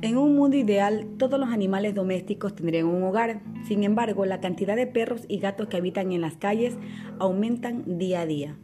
En un mundo ideal, todos los animales domésticos tendrían un hogar. Sin embargo, la cantidad de perros y gatos que habitan en las calles aumentan día a día.